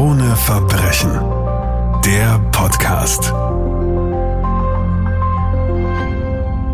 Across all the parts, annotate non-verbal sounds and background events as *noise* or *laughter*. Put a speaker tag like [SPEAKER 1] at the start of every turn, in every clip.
[SPEAKER 1] Krone Verbrechen. Der Podcast.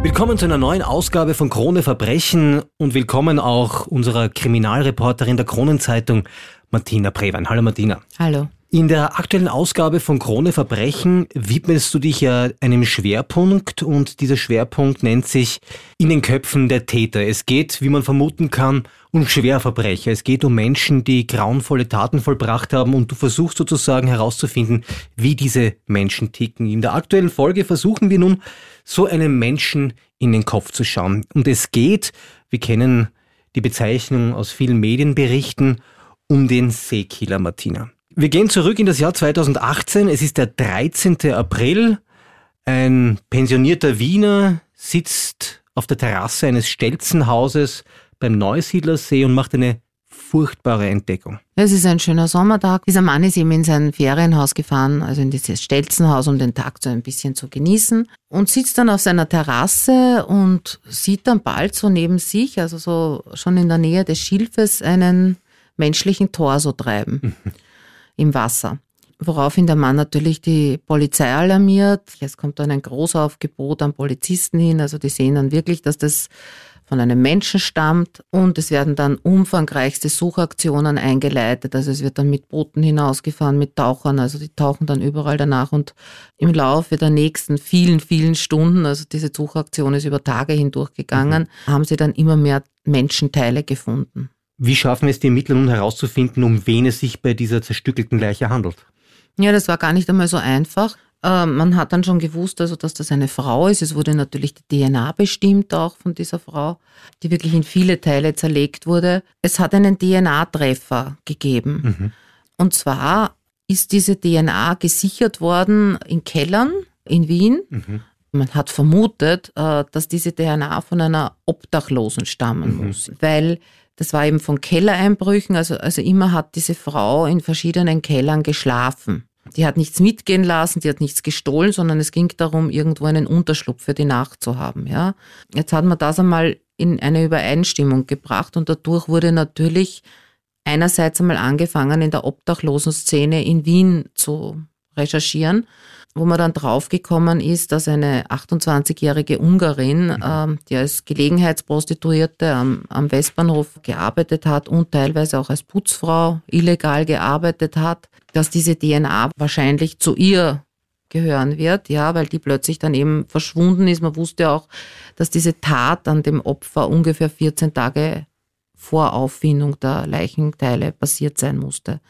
[SPEAKER 2] Willkommen zu einer neuen Ausgabe von Krone Verbrechen und willkommen auch unserer Kriminalreporterin der Kronenzeitung, Martina Prewein. Hallo Martina.
[SPEAKER 3] Hallo.
[SPEAKER 2] In der aktuellen Ausgabe von Krone Verbrechen widmest du dich ja einem Schwerpunkt und dieser Schwerpunkt nennt sich in den Köpfen der Täter. Es geht, wie man vermuten kann, um Schwerverbrecher. Es geht um Menschen, die grauenvolle Taten vollbracht haben und du versuchst sozusagen herauszufinden, wie diese Menschen ticken. In der aktuellen Folge versuchen wir nun, so einem Menschen in den Kopf zu schauen. Und es geht, wir kennen die Bezeichnung aus vielen Medienberichten, um den Seekiller Martina. Wir gehen zurück in das Jahr 2018. Es ist der 13. April. Ein pensionierter Wiener sitzt auf der Terrasse eines Stelzenhauses beim Neusiedlersee und macht eine furchtbare Entdeckung.
[SPEAKER 3] Es ist ein schöner Sommertag. Dieser Mann ist eben in sein Ferienhaus gefahren, also in dieses Stelzenhaus, um den Tag so ein bisschen zu genießen und sitzt dann auf seiner Terrasse und sieht dann bald so neben sich, also so schon in der Nähe des Schilfes, einen menschlichen Torso treiben. *laughs* im Wasser. Woraufhin der Mann natürlich die Polizei alarmiert. Es kommt dann ein Großaufgebot an Polizisten hin. Also die sehen dann wirklich, dass das von einem Menschen stammt und es werden dann umfangreichste Suchaktionen eingeleitet. Also es wird dann mit Booten hinausgefahren, mit Tauchern, also die tauchen dann überall danach und im Laufe der nächsten vielen, vielen Stunden, also diese Suchaktion ist über Tage hindurch gegangen, mhm. haben sie dann immer mehr Menschenteile gefunden.
[SPEAKER 2] Wie schaffen es die Ermittler nun herauszufinden, um wen es sich bei dieser zerstückelten Leiche handelt?
[SPEAKER 3] Ja, das war gar nicht einmal so einfach. Äh, man hat dann schon gewusst, also, dass das eine Frau ist. Es wurde natürlich die DNA bestimmt auch von dieser Frau, die wirklich in viele Teile zerlegt wurde. Es hat einen DNA-Treffer gegeben. Mhm. Und zwar ist diese DNA gesichert worden in Kellern in Wien. Mhm. Man hat vermutet, äh, dass diese DNA von einer Obdachlosen stammen mhm. muss, weil das war eben von Kellereinbrüchen. Also, also immer hat diese Frau in verschiedenen Kellern geschlafen. Die hat nichts mitgehen lassen, die hat nichts gestohlen, sondern es ging darum, irgendwo einen Unterschlupf für die Nacht zu haben. Ja. Jetzt hat man das einmal in eine Übereinstimmung gebracht und dadurch wurde natürlich einerseits einmal angefangen, in der obdachlosen Szene in Wien zu recherchieren wo man dann draufgekommen ist, dass eine 28-jährige Ungarin, mhm. ähm, die als Gelegenheitsprostituierte am, am Westbahnhof gearbeitet hat und teilweise auch als Putzfrau illegal gearbeitet hat, dass diese DNA wahrscheinlich zu ihr gehören wird, ja, weil die plötzlich dann eben verschwunden ist. Man wusste auch, dass diese Tat an dem Opfer ungefähr 14 Tage vor Auffindung der Leichenteile passiert sein musste.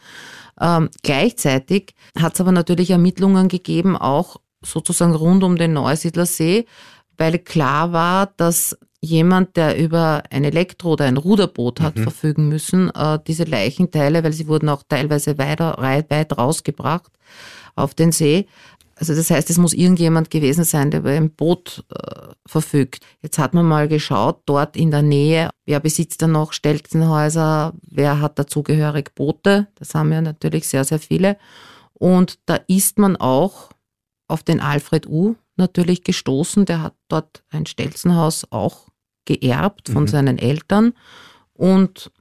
[SPEAKER 3] Ähm, gleichzeitig hat es aber natürlich Ermittlungen gegeben, auch sozusagen rund um den Neusiedlersee, weil klar war, dass jemand, der über ein Elektro- oder ein Ruderboot hat mhm. verfügen müssen, äh, diese Leichenteile, weil sie wurden auch teilweise weiter, weit rausgebracht auf den See, also das heißt, es muss irgendjemand gewesen sein, der über ein Boot äh, verfügt. Jetzt hat man mal geschaut, dort in der Nähe, wer besitzt da noch Stelzenhäuser, wer hat dazugehörig Boote, das haben ja natürlich sehr, sehr viele. Und da ist man auch auf den Alfred U natürlich gestoßen, der hat dort ein Stelzenhaus auch geerbt von mhm. seinen Eltern. Und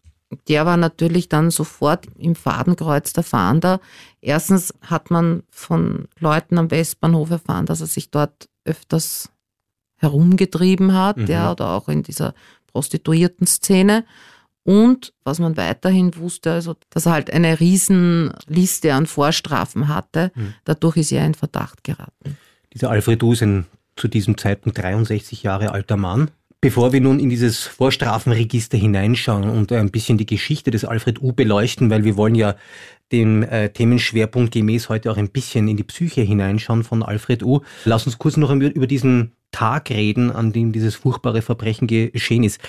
[SPEAKER 3] der war natürlich dann sofort im Fadenkreuz der Fahnder. Erstens hat man von Leuten am Westbahnhof erfahren, dass er sich dort öfters herumgetrieben hat, mhm. ja, oder auch in dieser Prostituierten-Szene. Und was man weiterhin wusste, also, dass er halt eine Riesenliste an Vorstrafen hatte. Mhm. Dadurch ist er in Verdacht geraten.
[SPEAKER 2] Dieser Alfred U. ist ein zu diesem Zeitpunkt 63 Jahre alter Mann. Bevor wir nun in dieses Vorstrafenregister hineinschauen und ein bisschen die Geschichte des Alfred U beleuchten, weil wir wollen ja dem äh, Themenschwerpunkt gemäß heute auch ein bisschen in die Psyche hineinschauen von Alfred U. Lass uns kurz noch über diesen Tag reden, an dem dieses furchtbare Verbrechen geschehen ist.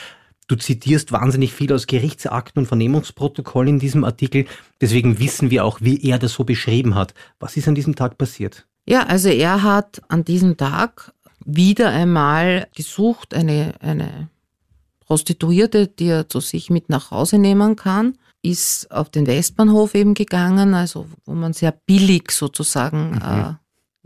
[SPEAKER 2] Du zitierst wahnsinnig viel aus Gerichtsakten und Vernehmungsprotokollen in diesem Artikel. Deswegen wissen wir auch, wie er das so beschrieben hat. Was ist an diesem Tag passiert?
[SPEAKER 3] Ja, also er hat an diesem Tag wieder einmal gesucht, eine, eine Prostituierte, die er zu sich mit nach Hause nehmen kann, ist auf den Westbahnhof eben gegangen, also wo man sehr billig sozusagen mhm. äh,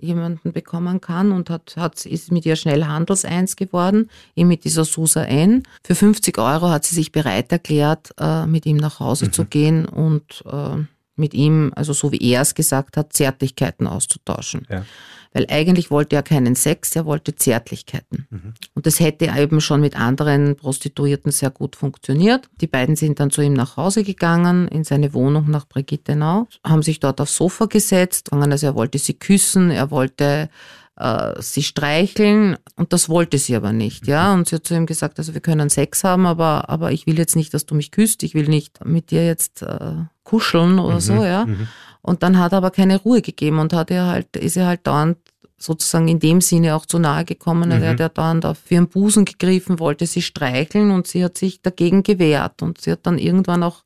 [SPEAKER 3] jemanden bekommen kann und hat, hat, ist mit ihr schnell handelseins geworden, eben mit dieser Susa N. Für 50 Euro hat sie sich bereit erklärt, äh, mit ihm nach Hause mhm. zu gehen und äh, mit ihm, also so wie er es gesagt hat, Zärtlichkeiten auszutauschen. Ja. Weil eigentlich wollte er keinen Sex, er wollte Zärtlichkeiten. Mhm. Und das hätte eben schon mit anderen Prostituierten sehr gut funktioniert. Die beiden sind dann zu ihm nach Hause gegangen, in seine Wohnung nach Brigittenau, haben sich dort aufs Sofa gesetzt, also er wollte sie küssen, er wollte äh, sie streicheln und das wollte sie aber nicht, ja. Und sie hat zu ihm gesagt, also wir können Sex haben, aber, aber ich will jetzt nicht, dass du mich küsst, ich will nicht mit dir jetzt äh, kuscheln oder mhm, so, ja. Mhm. Und dann hat er aber keine Ruhe gegeben und hat er halt, ist er halt dauernd sozusagen in dem Sinne auch zu nahe gekommen. Mhm. Er hat ja dauernd auf ihren Busen gegriffen, wollte sie streicheln und sie hat sich dagegen gewehrt und sie hat dann irgendwann auch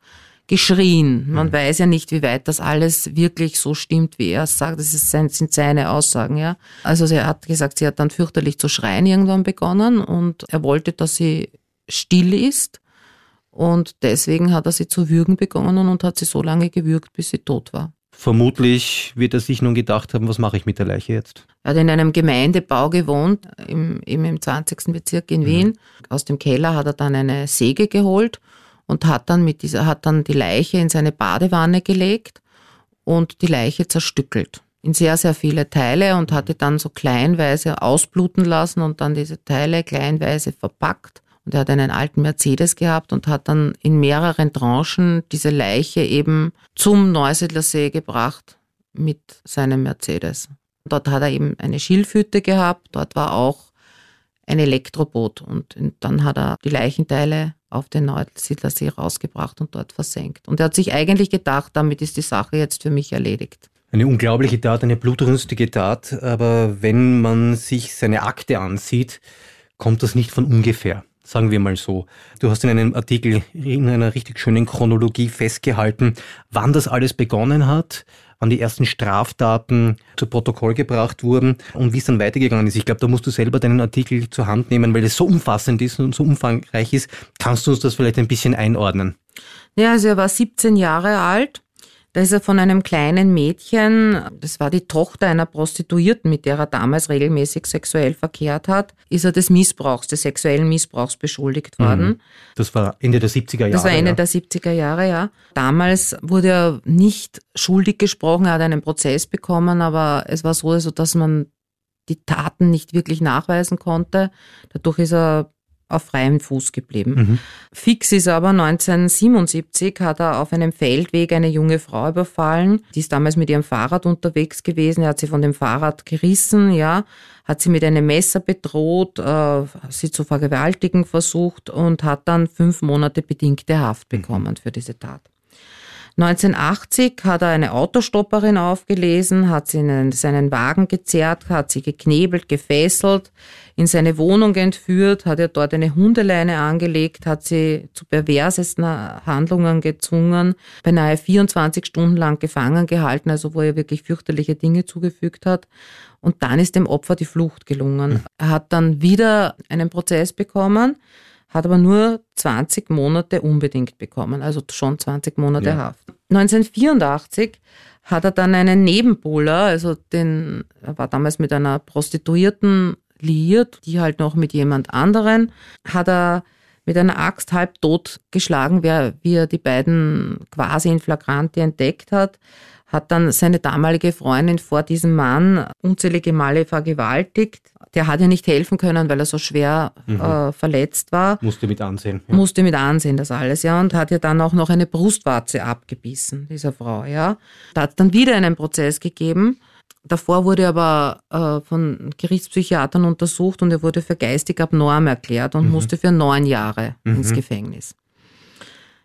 [SPEAKER 3] geschrien. Man mhm. weiß ja nicht, wie weit das alles wirklich so stimmt, wie er es sagt. Das sind seine Aussagen, ja. Also er hat gesagt, sie hat dann fürchterlich zu schreien irgendwann begonnen und er wollte, dass sie still ist. Und deswegen hat er sie zu würgen begonnen und hat sie so lange gewürgt, bis sie tot war.
[SPEAKER 2] Vermutlich wird er sich nun gedacht haben, was mache ich mit der Leiche jetzt?
[SPEAKER 3] Er hat in einem Gemeindebau gewohnt, im, im 20. Bezirk in mhm. Wien. Aus dem Keller hat er dann eine Säge geholt und hat dann mit dieser, hat dann die Leiche in seine Badewanne gelegt und die Leiche zerstückelt in sehr, sehr viele Teile und hatte dann so kleinweise ausbluten lassen und dann diese Teile kleinweise verpackt. Und er hat einen alten Mercedes gehabt und hat dann in mehreren Tranchen diese Leiche eben zum Neusiedlersee gebracht mit seinem Mercedes. Dort hat er eben eine Schilfhütte gehabt, dort war auch ein Elektroboot und dann hat er die Leichenteile auf den Neusiedlersee rausgebracht und dort versenkt. Und er hat sich eigentlich gedacht, damit ist die Sache jetzt für mich erledigt.
[SPEAKER 2] Eine unglaubliche Tat, eine blutrünstige Tat, aber wenn man sich seine Akte ansieht, kommt das nicht von ungefähr. Sagen wir mal so. Du hast in einem Artikel in einer richtig schönen Chronologie festgehalten, wann das alles begonnen hat, wann die ersten Straftaten zu Protokoll gebracht wurden und wie es dann weitergegangen ist. Ich glaube, da musst du selber deinen Artikel zur Hand nehmen, weil es so umfassend ist und so umfangreich ist. Kannst du uns das vielleicht ein bisschen einordnen?
[SPEAKER 3] Ja, also er war 17 Jahre alt da ist er von einem kleinen Mädchen, das war die Tochter einer Prostituierten, mit der er damals regelmäßig sexuell verkehrt hat, ist er des Missbrauchs, des sexuellen Missbrauchs beschuldigt worden. Mhm.
[SPEAKER 2] Das war Ende der 70er Jahre.
[SPEAKER 3] Das war Ende ja. der 70er Jahre, ja. Damals wurde er nicht schuldig gesprochen, er hat einen Prozess bekommen, aber es war so, also, dass man die Taten nicht wirklich nachweisen konnte. Dadurch ist er auf freiem Fuß geblieben. Mhm. Fix ist aber 1977 hat er auf einem Feldweg eine junge Frau überfallen. Die ist damals mit ihrem Fahrrad unterwegs gewesen. Er hat sie von dem Fahrrad gerissen, ja, hat sie mit einem Messer bedroht, äh, sie zu vergewaltigen versucht und hat dann fünf Monate bedingte Haft mhm. bekommen mhm. für diese Tat. 1980 hat er eine Autostopperin aufgelesen, hat sie in seinen Wagen gezerrt, hat sie geknebelt, gefesselt, in seine Wohnung entführt, hat er dort eine Hundeleine angelegt, hat sie zu perversesten Handlungen gezwungen, beinahe 24 Stunden lang gefangen gehalten, also wo er wirklich fürchterliche Dinge zugefügt hat. Und dann ist dem Opfer die Flucht gelungen. Er hat dann wieder einen Prozess bekommen, hat aber nur 20 Monate unbedingt bekommen, also schon 20 Monate ja. Haft. 1984 hat er dann einen Nebenbuhler, also den, er war damals mit einer Prostituierten liiert, die halt noch mit jemand anderen, hat er mit einer Axt halb tot geschlagen, wie er die beiden quasi in Flagranti entdeckt hat, hat dann seine damalige Freundin vor diesem Mann unzählige Male vergewaltigt. Der hat ja nicht helfen können, weil er so schwer mhm. äh, verletzt war.
[SPEAKER 2] Musste mit ansehen.
[SPEAKER 3] Ja. Musste mit ansehen, das alles, ja. Und hat ja dann auch noch eine Brustwarze abgebissen, dieser Frau, ja. Da hat es dann wieder einen Prozess gegeben Davor wurde aber äh, von Gerichtspsychiatern untersucht und er wurde für geistig abnorm erklärt und mhm. musste für neun Jahre mhm. ins Gefängnis.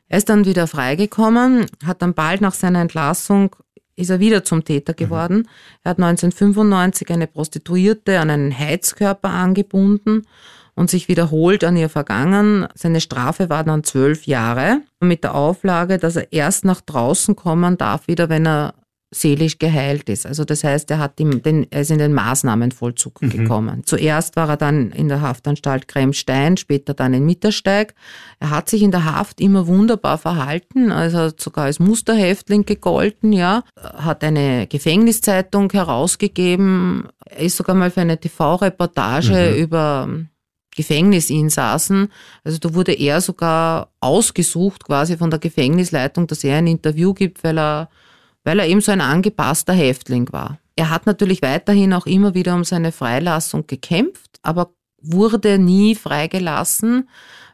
[SPEAKER 3] Er ist dann wieder freigekommen, hat dann bald nach seiner Entlassung ist er wieder zum Täter mhm. geworden. Mhm. Er hat 1995 eine Prostituierte an einen Heizkörper angebunden und sich wiederholt an ihr vergangen. Seine Strafe war dann zwölf Jahre mit der Auflage, dass er erst nach draußen kommen darf, wieder wenn er seelisch geheilt ist. Also das heißt, er, hat ihm den, er ist in den Maßnahmenvollzug mhm. gekommen. Zuerst war er dann in der Haftanstalt Kremstein, später dann in Mittersteig. Er hat sich in der Haft immer wunderbar verhalten, also sogar als Musterhäftling gegolten, ja, hat eine Gefängniszeitung herausgegeben, er ist sogar mal für eine TV-Reportage mhm. über Gefängnisinsassen. Also da wurde er sogar ausgesucht quasi von der Gefängnisleitung, dass er ein Interview gibt, weil er weil er eben so ein angepasster Häftling war. Er hat natürlich weiterhin auch immer wieder um seine Freilassung gekämpft, aber wurde nie freigelassen,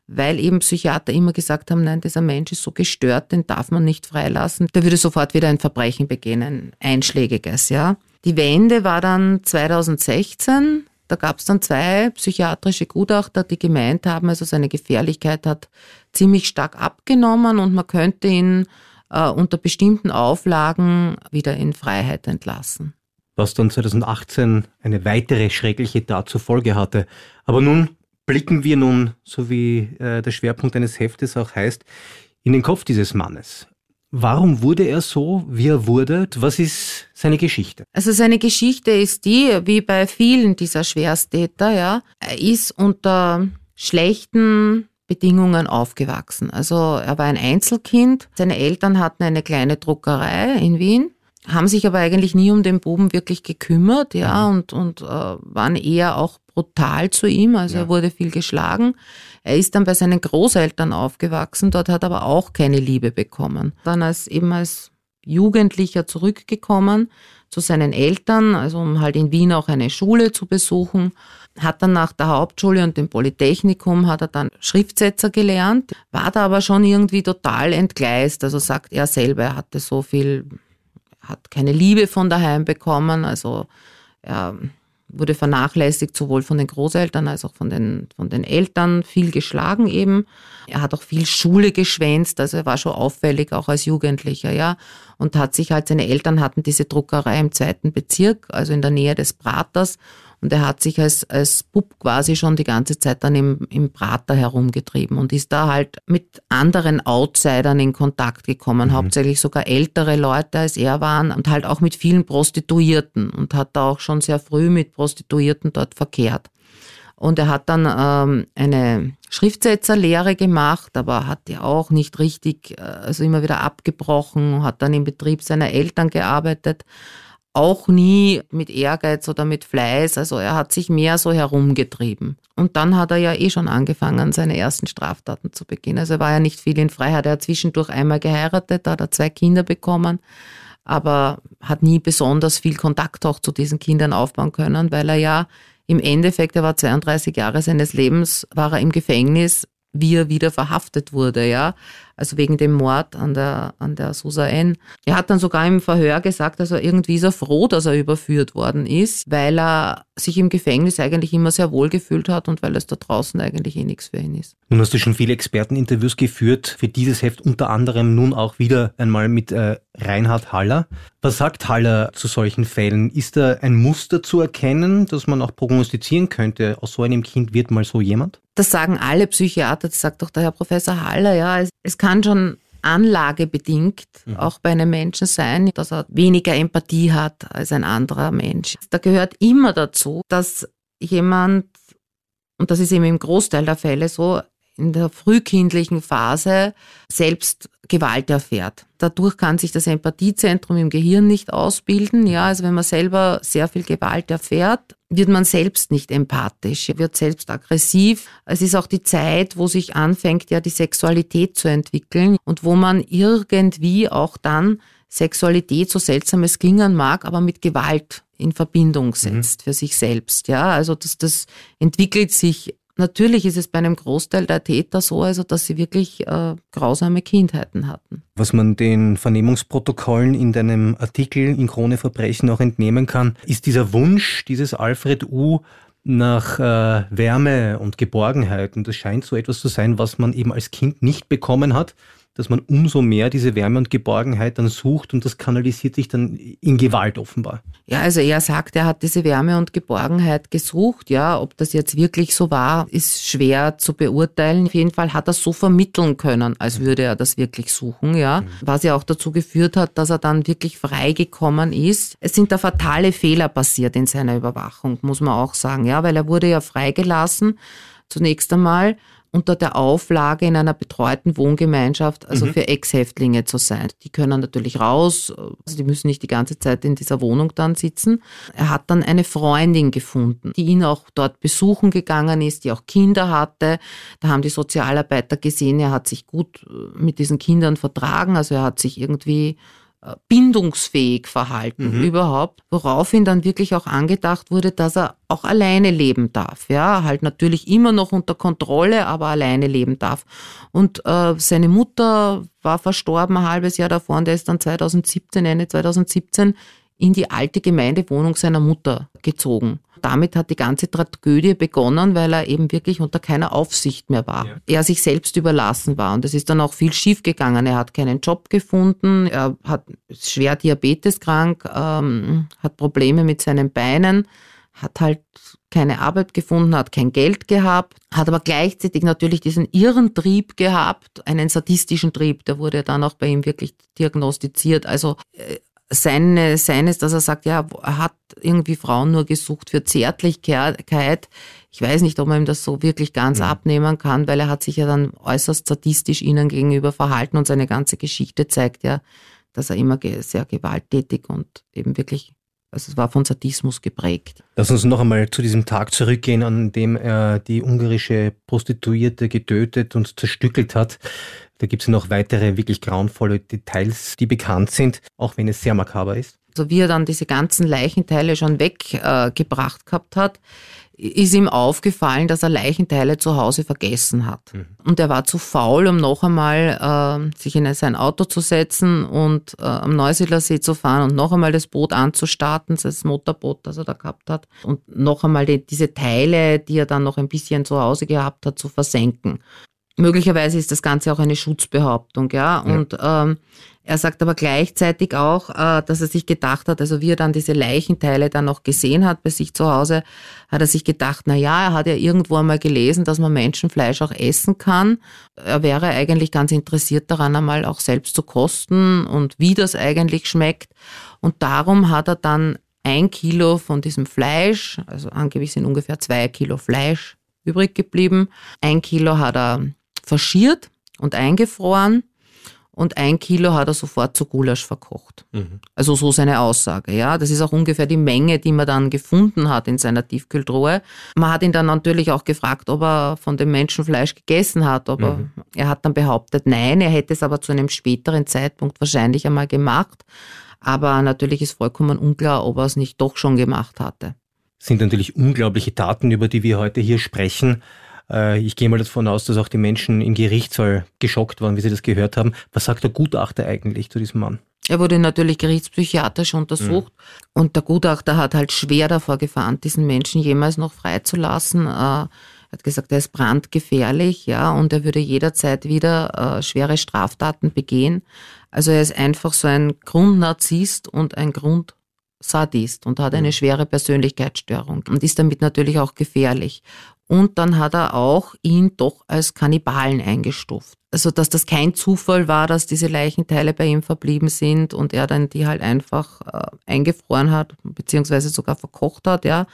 [SPEAKER 3] weil eben Psychiater immer gesagt haben, nein, dieser Mensch ist so gestört, den darf man nicht freilassen. Der würde sofort wieder ein Verbrechen begehen, ein einschlägiges, ja. Die Wende war dann 2016. Da gab es dann zwei psychiatrische Gutachter, die gemeint haben, also seine Gefährlichkeit hat ziemlich stark abgenommen und man könnte ihn äh, unter bestimmten Auflagen wieder in Freiheit entlassen.
[SPEAKER 2] Was dann 2018 eine weitere schreckliche Tat zur Folge hatte. Aber nun blicken wir nun, so wie äh, der Schwerpunkt eines Heftes auch heißt, in den Kopf dieses Mannes. Warum wurde er so, wie er wurde? Was ist seine Geschichte?
[SPEAKER 3] Also seine Geschichte ist die, wie bei vielen dieser Schwersttäter, ja, er ist unter schlechten Bedingungen aufgewachsen. Also er war ein Einzelkind. Seine Eltern hatten eine kleine Druckerei in Wien, haben sich aber eigentlich nie um den Buben wirklich gekümmert, ja, mhm. und, und äh, waren eher auch brutal zu ihm. Also ja. er wurde viel geschlagen. Er ist dann bei seinen Großeltern aufgewachsen, dort hat er aber auch keine Liebe bekommen. Dann als eben als Jugendlicher zurückgekommen zu seinen Eltern, also um halt in Wien auch eine Schule zu besuchen hat dann nach der Hauptschule und dem Polytechnikum hat er dann Schriftsetzer gelernt, war da aber schon irgendwie total entgleist. Also sagt er selber, er hatte so viel, hat keine Liebe von daheim bekommen. Also er wurde vernachlässigt, sowohl von den Großeltern als auch von den, von den Eltern, viel geschlagen eben. Er hat auch viel Schule geschwänzt, also er war schon auffällig, auch als Jugendlicher, ja. Und hat sich halt, seine Eltern hatten diese Druckerei im zweiten Bezirk, also in der Nähe des Praters. Und er hat sich als, als Bub quasi schon die ganze Zeit dann im, im Prater herumgetrieben und ist da halt mit anderen Outsidern in Kontakt gekommen, mhm. hauptsächlich sogar ältere Leute als er waren und halt auch mit vielen Prostituierten und hat da auch schon sehr früh mit Prostituierten dort verkehrt. Und er hat dann ähm, eine Schriftsetzerlehre gemacht, aber hat die auch nicht richtig, äh, also immer wieder abgebrochen, hat dann im Betrieb seiner Eltern gearbeitet auch nie mit Ehrgeiz oder mit Fleiß. Also er hat sich mehr so herumgetrieben. Und dann hat er ja eh schon angefangen, seine ersten Straftaten zu begehen. Also er war ja nicht viel in Freiheit. Er hat zwischendurch einmal geheiratet, da hat er zwei Kinder bekommen, aber hat nie besonders viel Kontakt auch zu diesen Kindern aufbauen können, weil er ja im Endeffekt, er war 32 Jahre seines Lebens, war er im Gefängnis, wie er wieder verhaftet wurde, ja also wegen dem Mord an der, an der Susa N. Er hat dann sogar im Verhör gesagt, also irgendwie ist er froh, dass er überführt worden ist, weil er sich im Gefängnis eigentlich immer sehr wohl gefühlt hat und weil es da draußen eigentlich eh nichts für ihn ist.
[SPEAKER 2] Nun hast du schon viele Experteninterviews geführt, für dieses Heft unter anderem nun auch wieder einmal mit äh, Reinhard Haller. Was sagt Haller zu solchen Fällen? Ist da ein Muster zu erkennen, dass man auch prognostizieren könnte, aus so einem Kind wird mal so jemand?
[SPEAKER 3] Das sagen alle Psychiater, das sagt auch der Herr Professor Haller, ja. Es, es kann schon anlagebedingt mhm. auch bei einem Menschen sein, dass er weniger Empathie hat als ein anderer Mensch. Da gehört immer dazu, dass jemand, und das ist eben im Großteil der Fälle so, in der frühkindlichen Phase selbst Gewalt erfährt. Dadurch kann sich das Empathiezentrum im Gehirn nicht ausbilden. Ja, also wenn man selber sehr viel Gewalt erfährt, wird man selbst nicht empathisch, wird selbst aggressiv. Es ist auch die Zeit, wo sich anfängt, ja, die Sexualität zu entwickeln und wo man irgendwie auch dann Sexualität, so seltsam es klingen mag, aber mit Gewalt in Verbindung setzt mhm. für sich selbst. Ja, also das, das entwickelt sich Natürlich ist es bei einem Großteil der Täter so, also dass sie wirklich äh, grausame Kindheiten hatten.
[SPEAKER 2] Was man den Vernehmungsprotokollen in deinem Artikel in Krone Verbrechen auch entnehmen kann, ist dieser Wunsch dieses Alfred U nach äh, Wärme und Geborgenheit. Und das scheint so etwas zu sein, was man eben als Kind nicht bekommen hat dass man umso mehr diese Wärme und Geborgenheit dann sucht und das kanalisiert sich dann in Gewalt offenbar.
[SPEAKER 3] Ja, also er sagt, er hat diese Wärme und Geborgenheit gesucht. Ja, ob das jetzt wirklich so war, ist schwer zu beurteilen. Auf jeden Fall hat er so vermitteln können, als würde er das wirklich suchen. Ja, mhm. was ja auch dazu geführt hat, dass er dann wirklich freigekommen ist. Es sind da fatale Fehler passiert in seiner Überwachung, muss man auch sagen. Ja, weil er wurde ja freigelassen zunächst einmal unter der Auflage in einer betreuten Wohngemeinschaft, also mhm. für Ex-Häftlinge zu sein. Die können natürlich raus, also die müssen nicht die ganze Zeit in dieser Wohnung dann sitzen. Er hat dann eine Freundin gefunden, die ihn auch dort besuchen gegangen ist, die auch Kinder hatte. Da haben die Sozialarbeiter gesehen, er hat sich gut äh, mit diesen Kindern vertragen, also er hat sich irgendwie bindungsfähig verhalten mhm. überhaupt, woraufhin dann wirklich auch angedacht wurde, dass er auch alleine leben darf. Ja, halt natürlich immer noch unter Kontrolle, aber alleine leben darf. Und äh, seine Mutter war verstorben ein halbes Jahr davor und er ist dann 2017, Ende 2017 in die alte Gemeindewohnung seiner Mutter gezogen. Damit hat die ganze Tragödie begonnen, weil er eben wirklich unter keiner Aufsicht mehr war. Ja. Er sich selbst überlassen war. Und es ist dann auch viel schiefgegangen. Er hat keinen Job gefunden, er hat schwer diabeteskrank, ähm, hat Probleme mit seinen Beinen, hat halt keine Arbeit gefunden, hat kein Geld gehabt, hat aber gleichzeitig natürlich diesen irren Trieb gehabt, einen sadistischen Trieb, der wurde dann auch bei ihm wirklich diagnostiziert. Also äh, seine, seines, dass er sagt, ja, er hat irgendwie Frauen nur gesucht für Zärtlichkeit. Ich weiß nicht, ob man ihm das so wirklich ganz ja. abnehmen kann, weil er hat sich ja dann äußerst sadistisch ihnen gegenüber verhalten und seine ganze Geschichte zeigt ja, dass er immer sehr gewalttätig und eben wirklich also es war von Sadismus geprägt.
[SPEAKER 2] Lass uns noch einmal zu diesem Tag zurückgehen, an dem er die ungarische Prostituierte getötet und zerstückelt hat. Da gibt es noch weitere wirklich grauenvolle Details, die bekannt sind, auch wenn es sehr makaber ist.
[SPEAKER 3] Also wie er dann diese ganzen Leichenteile schon weggebracht äh, gehabt hat, ist ihm aufgefallen, dass er Leichenteile zu Hause vergessen hat. Mhm. Und er war zu faul, um noch einmal äh, sich in sein Auto zu setzen und äh, am Neusiedler See zu fahren und noch einmal das Boot anzustarten, das Motorboot, das er da gehabt hat, und noch einmal die, diese Teile, die er dann noch ein bisschen zu Hause gehabt hat, zu versenken. Möglicherweise ist das Ganze auch eine Schutzbehauptung, ja. ja. Und ähm, er sagt aber gleichzeitig auch, äh, dass er sich gedacht hat, also wie er dann diese Leichenteile dann noch gesehen hat bei sich zu Hause, hat er sich gedacht, na ja, er hat ja irgendwo einmal gelesen, dass man Menschenfleisch auch essen kann. Er wäre eigentlich ganz interessiert daran, einmal auch selbst zu kosten und wie das eigentlich schmeckt. Und darum hat er dann ein Kilo von diesem Fleisch, also angeblich sind ungefähr zwei Kilo Fleisch übrig geblieben. Ein Kilo hat er faschiert und eingefroren und ein Kilo hat er sofort zu Gulasch verkocht. Mhm. Also so seine Aussage, ja. Das ist auch ungefähr die Menge, die man dann gefunden hat in seiner Tiefkühltruhe. Man hat ihn dann natürlich auch gefragt, ob er von dem Menschenfleisch gegessen hat, aber mhm. er hat dann behauptet, nein, er hätte es aber zu einem späteren Zeitpunkt wahrscheinlich einmal gemacht. Aber natürlich ist vollkommen unklar, ob er es nicht doch schon gemacht hatte.
[SPEAKER 2] Das sind natürlich unglaubliche Daten, über die wir heute hier sprechen. Äh, ich gehe mal davon aus, dass auch die Menschen im Gerichtssaal geschockt waren, wie sie das gehört haben. Was sagt der Gutachter eigentlich zu diesem Mann?
[SPEAKER 3] Er wurde natürlich gerichtspsychiatrisch untersucht mhm. und der Gutachter hat halt schwer davor gefahren, diesen Menschen jemals noch freizulassen. Er hat gesagt, er ist brandgefährlich, ja, und er würde jederzeit wieder äh, schwere Straftaten begehen. Also er ist einfach so ein Grundnarzisst und ein Grundsadist und hat eine mhm. schwere Persönlichkeitsstörung und ist damit natürlich auch gefährlich. Und dann hat er auch ihn doch als Kannibalen eingestuft. Also, dass das kein Zufall war, dass diese Leichenteile bei ihm verblieben sind und er dann die halt einfach äh, eingefroren hat, beziehungsweise sogar verkocht hat, ja,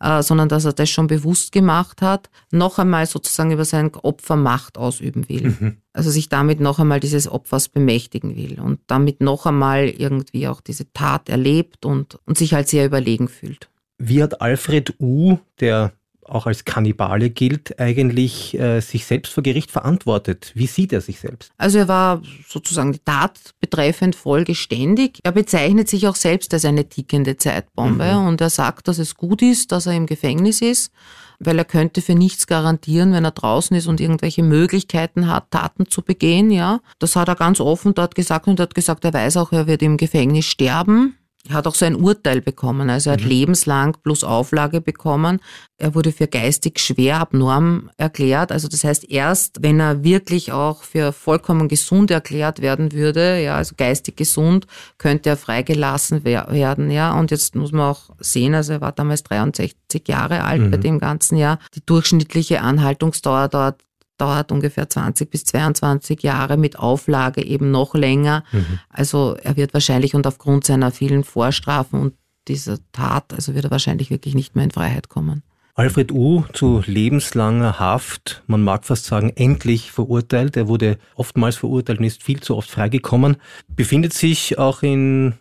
[SPEAKER 3] äh, sondern dass er das schon bewusst gemacht hat, noch einmal sozusagen über sein Opfer Macht ausüben will. Mhm. Also sich damit noch einmal dieses Opfers bemächtigen will und damit noch einmal irgendwie auch diese Tat erlebt und, und sich halt sehr überlegen fühlt.
[SPEAKER 2] Wie hat Alfred U., der auch als Kannibale gilt, eigentlich äh, sich selbst vor Gericht verantwortet. Wie sieht er sich selbst?
[SPEAKER 3] Also er war sozusagen die Tat betreffend vollgeständig. Er bezeichnet sich auch selbst als eine tickende Zeitbombe mhm. und er sagt, dass es gut ist, dass er im Gefängnis ist, weil er könnte für nichts garantieren, wenn er draußen ist und irgendwelche Möglichkeiten hat, Taten zu begehen, ja. Das hat er ganz offen dort gesagt und hat gesagt, er weiß auch, er wird im Gefängnis sterben. Er hat auch so ein Urteil bekommen, also er hat mhm. lebenslang plus Auflage bekommen. Er wurde für geistig schwer abnorm erklärt. Also das heißt, erst wenn er wirklich auch für vollkommen gesund erklärt werden würde, ja, also geistig gesund, könnte er freigelassen werden, ja. Und jetzt muss man auch sehen, also er war damals 63 Jahre alt mhm. bei dem ganzen Jahr. Die durchschnittliche Anhaltungsdauer dort dauert ungefähr 20 bis 22 Jahre mit Auflage eben noch länger. Mhm. Also er wird wahrscheinlich und aufgrund seiner vielen Vorstrafen und dieser Tat, also wird er wahrscheinlich wirklich nicht mehr in Freiheit kommen.
[SPEAKER 2] Alfred U. zu lebenslanger Haft, man mag fast sagen, endlich verurteilt. Er wurde oftmals verurteilt und ist viel zu oft freigekommen. Befindet sich auch in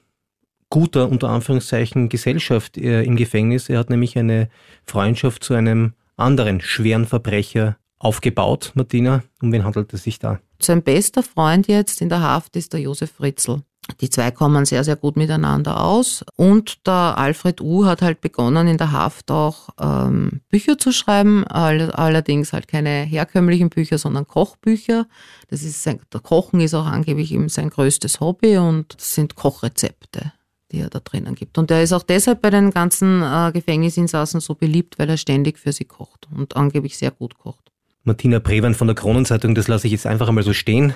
[SPEAKER 2] guter, unter Anführungszeichen, Gesellschaft äh, im Gefängnis. Er hat nämlich eine Freundschaft zu einem anderen schweren Verbrecher aufgebaut, Martina? Um wen handelt es sich da?
[SPEAKER 3] Sein bester Freund jetzt in der Haft ist der Josef Fritzl. Die zwei kommen sehr, sehr gut miteinander aus. Und der Alfred U. hat halt begonnen, in der Haft auch ähm, Bücher zu schreiben, all, allerdings halt keine herkömmlichen Bücher, sondern Kochbücher. Das ist sein, der Kochen ist auch angeblich eben sein größtes Hobby und das sind Kochrezepte die er da drinnen gibt. Und er ist auch deshalb bei den ganzen äh, Gefängnisinsassen so beliebt, weil er ständig für sie kocht und angeblich sehr gut kocht.
[SPEAKER 2] Martina Prewan von der Kronenzeitung, das lasse ich jetzt einfach einmal so stehen.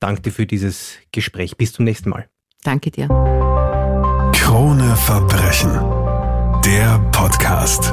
[SPEAKER 2] Danke dir für dieses Gespräch. Bis zum nächsten Mal.
[SPEAKER 3] Danke dir.
[SPEAKER 1] Krone Verbrechen. Der Podcast.